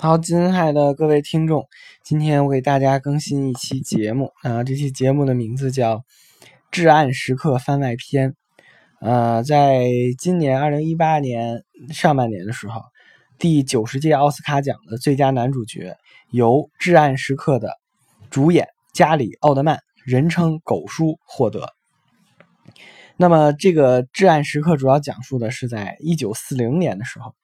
好，亲爱的各位听众，今天我给大家更新一期节目啊，这期节目的名字叫《至暗时刻番外篇》。呃，在今年二零一八年上半年的时候，第九十届奥斯卡奖的最佳男主角由《至暗时刻》的主演加里·奥德曼，人称“狗叔”获得。那么，这个《至暗时刻》主要讲述的是在一九四零年的时候，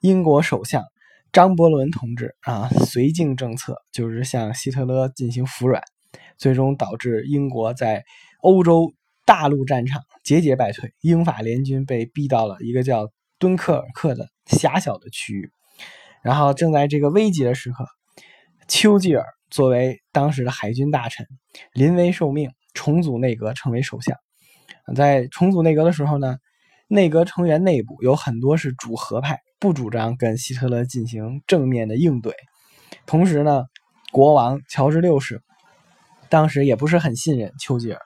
英国首相。张伯伦同志啊，绥靖政策就是向希特勒进行服软，最终导致英国在欧洲大陆战场节节败退，英法联军被逼到了一个叫敦刻尔克的狭小的区域。然后正在这个危急的时刻，丘吉尔作为当时的海军大臣，临危受命重组内阁，成为首相。在重组内阁的时候呢，内阁成员内部有很多是主和派。不主张跟希特勒进行正面的应对，同时呢，国王乔治六世当时也不是很信任丘吉尔，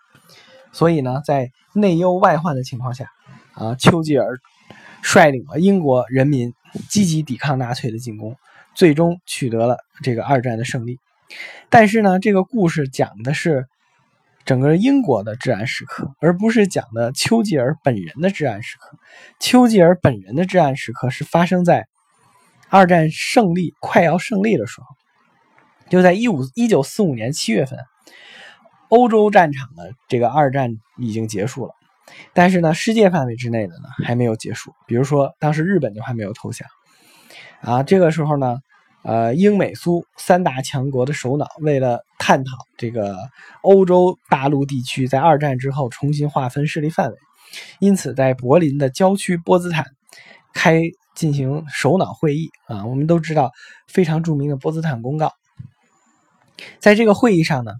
所以呢，在内忧外患的情况下，啊，丘吉尔率领了英国人民积极抵抗纳粹的进攻，最终取得了这个二战的胜利。但是呢，这个故事讲的是。整个英国的至暗时刻，而不是讲的丘吉尔本人的至暗时刻。丘吉尔本人的至暗时刻是发生在二战胜利快要胜利的时候，就在一五一九四五年七月份，欧洲战场的这个二战已经结束了，但是呢，世界范围之内的呢还没有结束。比如说，当时日本就还没有投降啊，这个时候呢。呃，英美苏三大强国的首脑为了探讨这个欧洲大陆地区在二战之后重新划分势力范围，因此在柏林的郊区波茨坦开进行首脑会议啊。我们都知道非常著名的波茨坦公告，在这个会议上呢，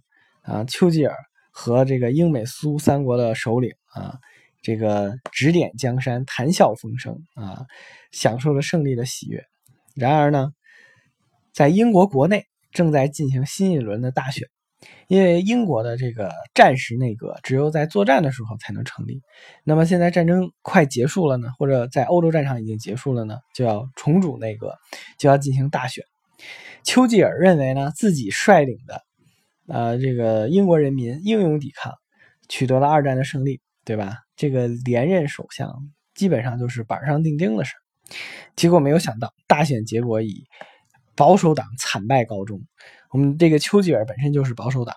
啊，丘吉尔和这个英美苏三国的首领啊，这个指点江山，谈笑风生啊，享受了胜利的喜悦。然而呢？在英国国内正在进行新一轮的大选，因为英国的这个战时内阁只有在作战的时候才能成立。那么现在战争快结束了呢，或者在欧洲战场已经结束了呢，就要重组内阁，就要进行大选。丘吉尔认为呢，自己率领的，呃，这个英国人民英勇抵抗，取得了二战的胜利，对吧？这个连任首相基本上就是板上钉钉的事。结果没有想到，大选结果以。保守党惨败告终，我们这个丘吉尔本身就是保守党，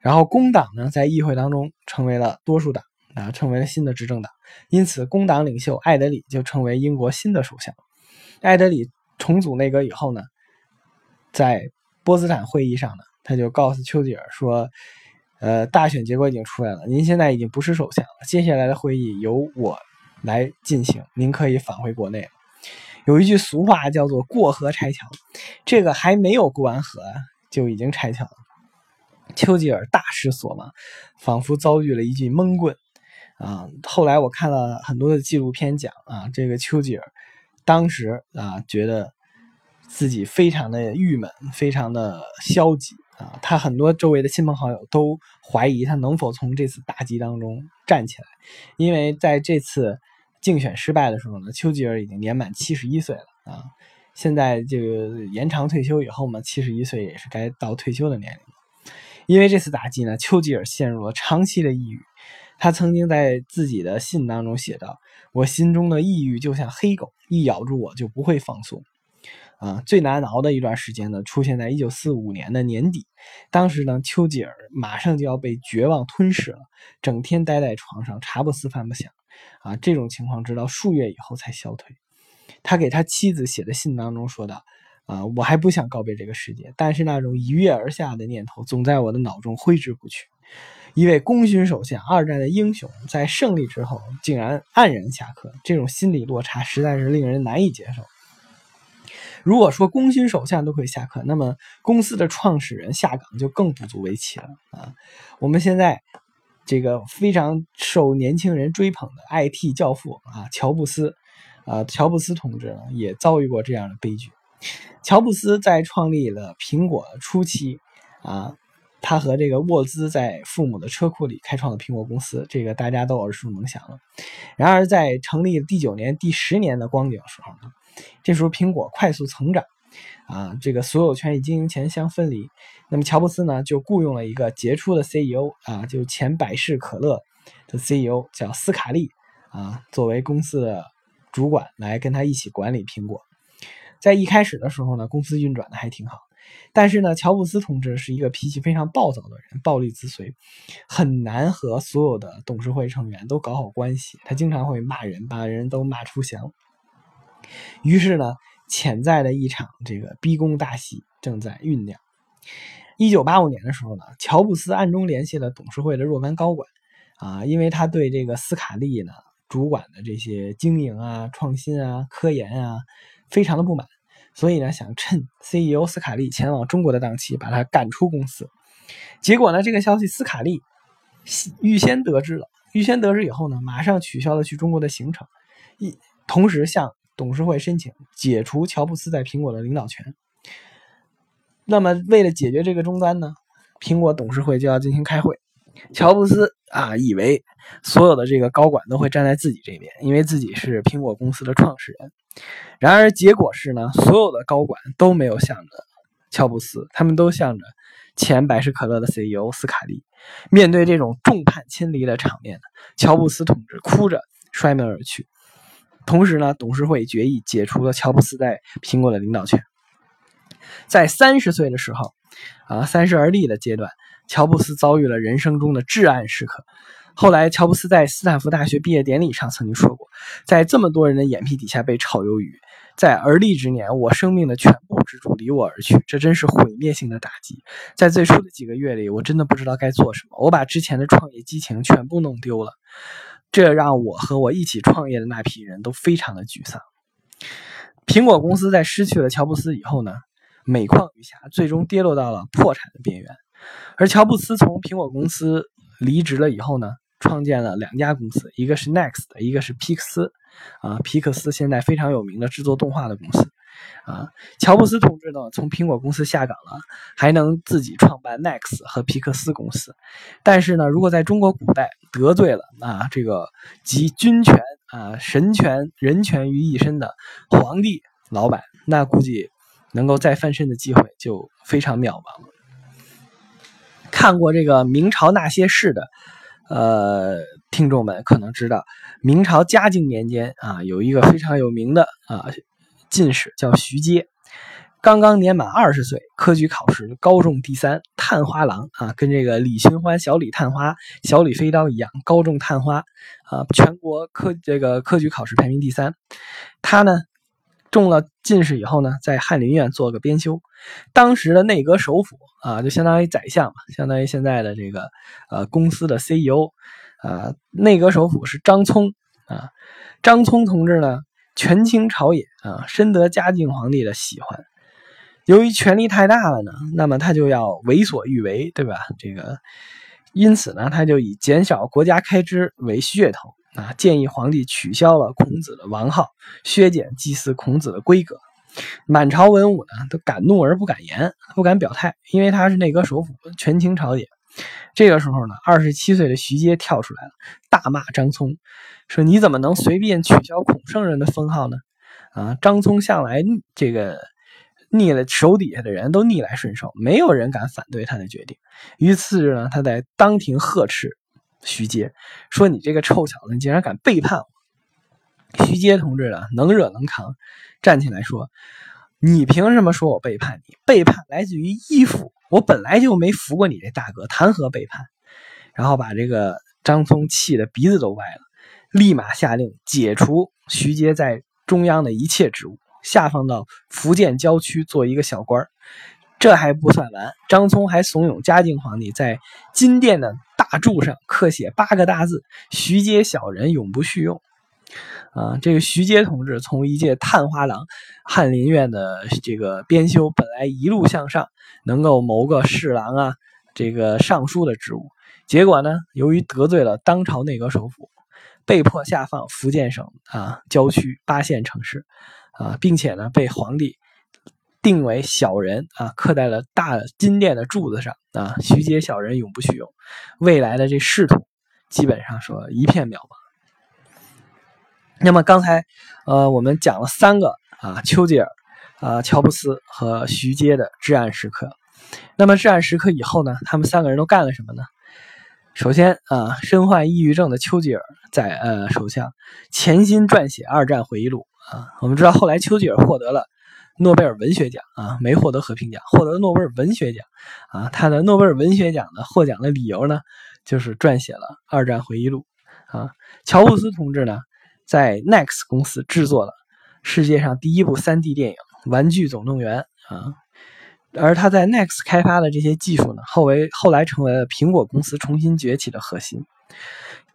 然后工党呢在议会当中成为了多数党啊，成为了新的执政党，因此工党领袖艾德里就成为英国新的首相。艾德里重组内阁以后呢，在波茨坦会议上呢，他就告诉丘吉尔说：“呃，大选结果已经出来了，您现在已经不是首相了，接下来的会议由我来进行，您可以返回国内了。”有一句俗话叫做“过河拆桥”，这个还没有过完河就已经拆桥了。丘吉尔大失所望，仿佛遭遇了一记闷棍啊！后来我看了很多的纪录片讲啊，这个丘吉尔当时啊，觉得自己非常的郁闷，非常的消极啊。他很多周围的亲朋好友都怀疑他能否从这次打击当中站起来，因为在这次。竞选失败的时候呢，丘吉尔已经年满七十一岁了啊。现在这个延长退休以后嘛，七十一岁也是该到退休的年龄。因为这次打击呢，丘吉尔陷入了长期的抑郁。他曾经在自己的信当中写道：“我心中的抑郁就像黑狗，一咬住我就不会放松。”啊，最难熬的一段时间呢，出现在一九四五年的年底。当时呢，丘吉尔马上就要被绝望吞噬了，整天待在床上，茶不思饭不想。啊，这种情况直到数月以后才消退。他给他妻子写的信当中说道：“啊，我还不想告别这个世界，但是那种一跃而下的念头总在我的脑中挥之不去。一位功勋首相，二战的英雄，在胜利之后竟然黯然下课，这种心理落差实在是令人难以接受。如果说功勋首相都可以下课，那么公司的创始人下岗就更不足为奇了啊！我们现在。”这个非常受年轻人追捧的 IT 教父啊，乔布斯，啊，乔布斯同志呢也遭遇过这样的悲剧。乔布斯在创立了苹果初期，啊，他和这个沃兹在父母的车库里开创了苹果公司，这个大家都耳熟能详了。然而在成立第九年、第十年的光景时候呢，这时候苹果快速成长，啊，这个所有权与经营权相分离。那么乔布斯呢，就雇佣了一个杰出的 CEO 啊，就是前百事可乐的 CEO 叫斯卡利啊，作为公司的主管来跟他一起管理苹果。在一开始的时候呢，公司运转的还挺好。但是呢，乔布斯同志是一个脾气非常暴躁的人，暴力自随，很难和所有的董事会成员都搞好关系。他经常会骂人，把人都骂出翔。于是呢，潜在的一场这个逼宫大戏正在酝酿。一九八五年的时候呢，乔布斯暗中联系了董事会的若干高管，啊，因为他对这个斯卡利呢主管的这些经营啊、创新啊、科研啊，非常的不满。所以呢，想趁 CEO 斯卡利前往中国的档期，把他赶出公司。结果呢，这个消息斯卡利预先得知了，预先得知以后呢，马上取消了去中国的行程，一同时向董事会申请解除乔布斯在苹果的领导权。那么，为了解决这个终端呢，苹果董事会就要进行开会。乔布斯啊，以为所有的这个高管都会站在自己这边，因为自己是苹果公司的创始人。然而，结果是呢，所有的高管都没有向着乔布斯，他们都向着前百事可乐的 CEO 斯卡利。面对这种众叛亲离的场面，乔布斯同志哭着摔门而去。同时呢，董事会决议解除了乔布斯在苹果的领导权。在三十岁的时候，啊，三十而立的阶段，乔布斯遭遇了人生中的至暗时刻。后来，乔布斯在斯坦福大学毕业典礼上曾经说过：“在这么多人的眼皮底下被炒鱿鱼，在而立之年，我生命的全部支柱离我而去，这真是毁灭性的打击。在最初的几个月里，我真的不知道该做什么，我把之前的创业激情全部弄丢了，这让我和我一起创业的那批人都非常的沮丧。”苹果公司在失去了乔布斯以后呢，每况愈下，最终跌落到了破产的边缘。而乔布斯从苹果公司离职了以后呢？创建了两家公司，一个是 Next，一个是皮克斯，啊，皮克斯现在非常有名的制作动画的公司，啊，乔布斯同志呢从苹果公司下岗了，还能自己创办 Next 和皮克斯公司，但是呢，如果在中国古代得罪了啊这个集军权啊神权人权于一身的皇帝老板，那估计能够再翻身的机会就非常渺茫了。看过这个明朝那些事的。呃，听众们可能知道，明朝嘉靖年间啊，有一个非常有名的啊进士叫徐阶，刚刚年满二十岁，科举考试高中第三，探花郎啊，跟这个李寻欢、小李探花、小李飞刀一样，高中探花啊，全国科这个科举考试排名第三，他呢。中了进士以后呢，在翰林院做个编修。当时的内阁首辅啊，就相当于宰相嘛，相当于现在的这个呃公司的 CEO 啊。内阁首辅是张聪啊。张聪同志呢，权倾朝野啊，深得嘉靖皇帝的喜欢。由于权力太大了呢，那么他就要为所欲为，对吧？这个因此呢，他就以减少国家开支为噱头。啊，建议皇帝取消了孔子的王号，削减祭祀孔子的规格。满朝文武呢都敢怒而不敢言，不敢表态，因为他是内阁首辅，权倾朝野。这个时候呢，二十七岁的徐阶跳出来了，大骂张聪，说：“你怎么能随便取消孔圣人的封号呢？”啊，张聪向来这个逆了手底下的人都逆来顺受，没有人敢反对他的决定。于次日呢，他在当庭呵斥。徐阶说：“你这个臭小子，你竟然敢背叛我！”徐阶同志呢，能忍能扛，站起来说：“你凭什么说我背叛你？背叛来自于依附，我本来就没服过你这大哥，谈何背叛？”然后把这个张聪气得鼻子都歪了，立马下令解除徐阶在中央的一切职务，下放到福建郊区做一个小官这还不算完，张聪还怂恿嘉靖皇帝在金殿的大柱上刻写八个大字：“徐阶小人永不叙用。”啊，这个徐阶同志从一介探花郎、翰林院的这个编修，本来一路向上，能够谋个侍郎啊、这个尚书的职务，结果呢，由于得罪了当朝内阁首辅，被迫下放福建省啊郊区八线城市，啊，并且呢，被皇帝。定为小人啊，刻在了大金殿的柱子上啊。徐阶小人永不许用，未来的这仕途基本上说一片渺茫。那么刚才呃，我们讲了三个啊，丘吉尔啊乔布斯和徐阶的至暗时刻。那么至暗时刻以后呢，他们三个人都干了什么呢？首先啊，身患抑郁症的丘吉尔在呃首相潜心撰写二战回忆录啊。我们知道后来丘吉尔获得了诺贝尔文学奖啊，没获得和平奖，获得诺贝尔文学奖啊。他的诺贝尔文学奖呢获奖的理由呢，就是撰写了二战回忆录啊。乔布斯同志呢，在 Nex 公司制作了世界上第一部 3D 电影《玩具总动员》啊。而他在 Nex 开发的这些技术呢，后为后来成为了苹果公司重新崛起的核心。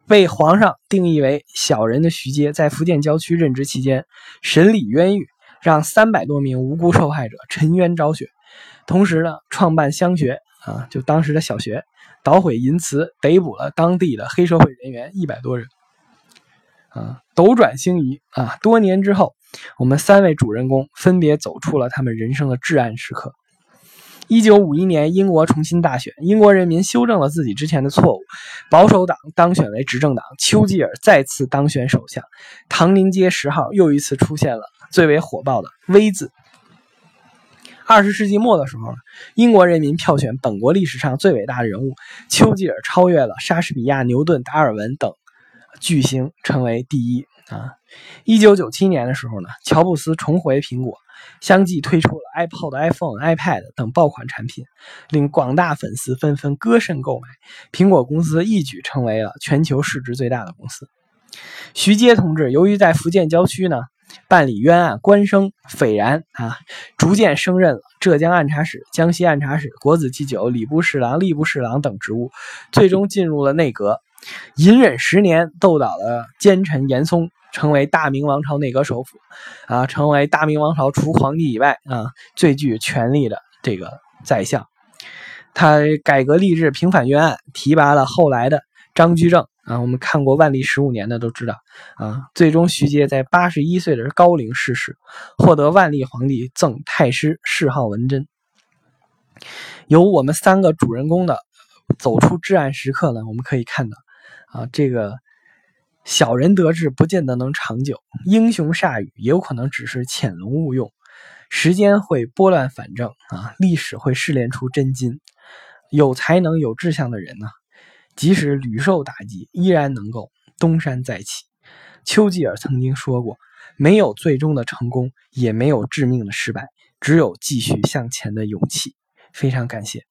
被皇上定义为小人的徐阶，在福建郊区任职期间，审理冤狱，让三百多名无辜受害者沉冤昭雪。同时呢，创办乡学啊，就当时的小学，捣毁淫词，逮捕了当地的黑社会人员一百多人。啊，斗转星移啊，多年之后，我们三位主人公分别走出了他们人生的至暗时刻。一九五一年，英国重新大选，英国人民修正了自己之前的错误，保守党当选为执政党，丘吉尔再次当选首相，唐宁街十号又一次出现了最为火爆的 V 字。二十世纪末的时候，英国人民票选本国历史上最伟大的人物，丘吉尔超越了莎士比亚、牛顿、达尔文等巨星，成为第一啊！一九九七年的时候呢，乔布斯重回苹果。相继推出了 iPod、iPhone、iPad 等爆款产品，令广大粉丝纷纷割肾购买。苹果公司一举成为了全球市值最大的公司。徐阶同志由于在福建郊区呢办理冤案，官声斐然啊，逐渐升任了浙江按察使、江西按察使、国子祭酒、礼部侍郎、吏部侍郎等职务，最终进入了内阁，隐忍十年，斗倒了奸臣严嵩。成为大明王朝内阁首辅，啊，成为大明王朝除皇帝以外啊最具权力的这个宰相。他改革吏治，平反冤案，提拔了后来的张居正啊。我们看过万历十五年的都知道啊。最终，徐阶在八十一岁的高龄逝世，获得万历皇帝赠太师，谥号文贞。由我们三个主人公的走出至暗时刻呢，我们可以看到啊这个。小人得志不见得能长久，英雄铩羽也有可能只是潜龙勿用。时间会拨乱反正啊，历史会试炼出真金。有才能、有志向的人呢，即使屡受打击，依然能够东山再起。丘吉尔曾经说过：“没有最终的成功，也没有致命的失败，只有继续向前的勇气。”非常感谢。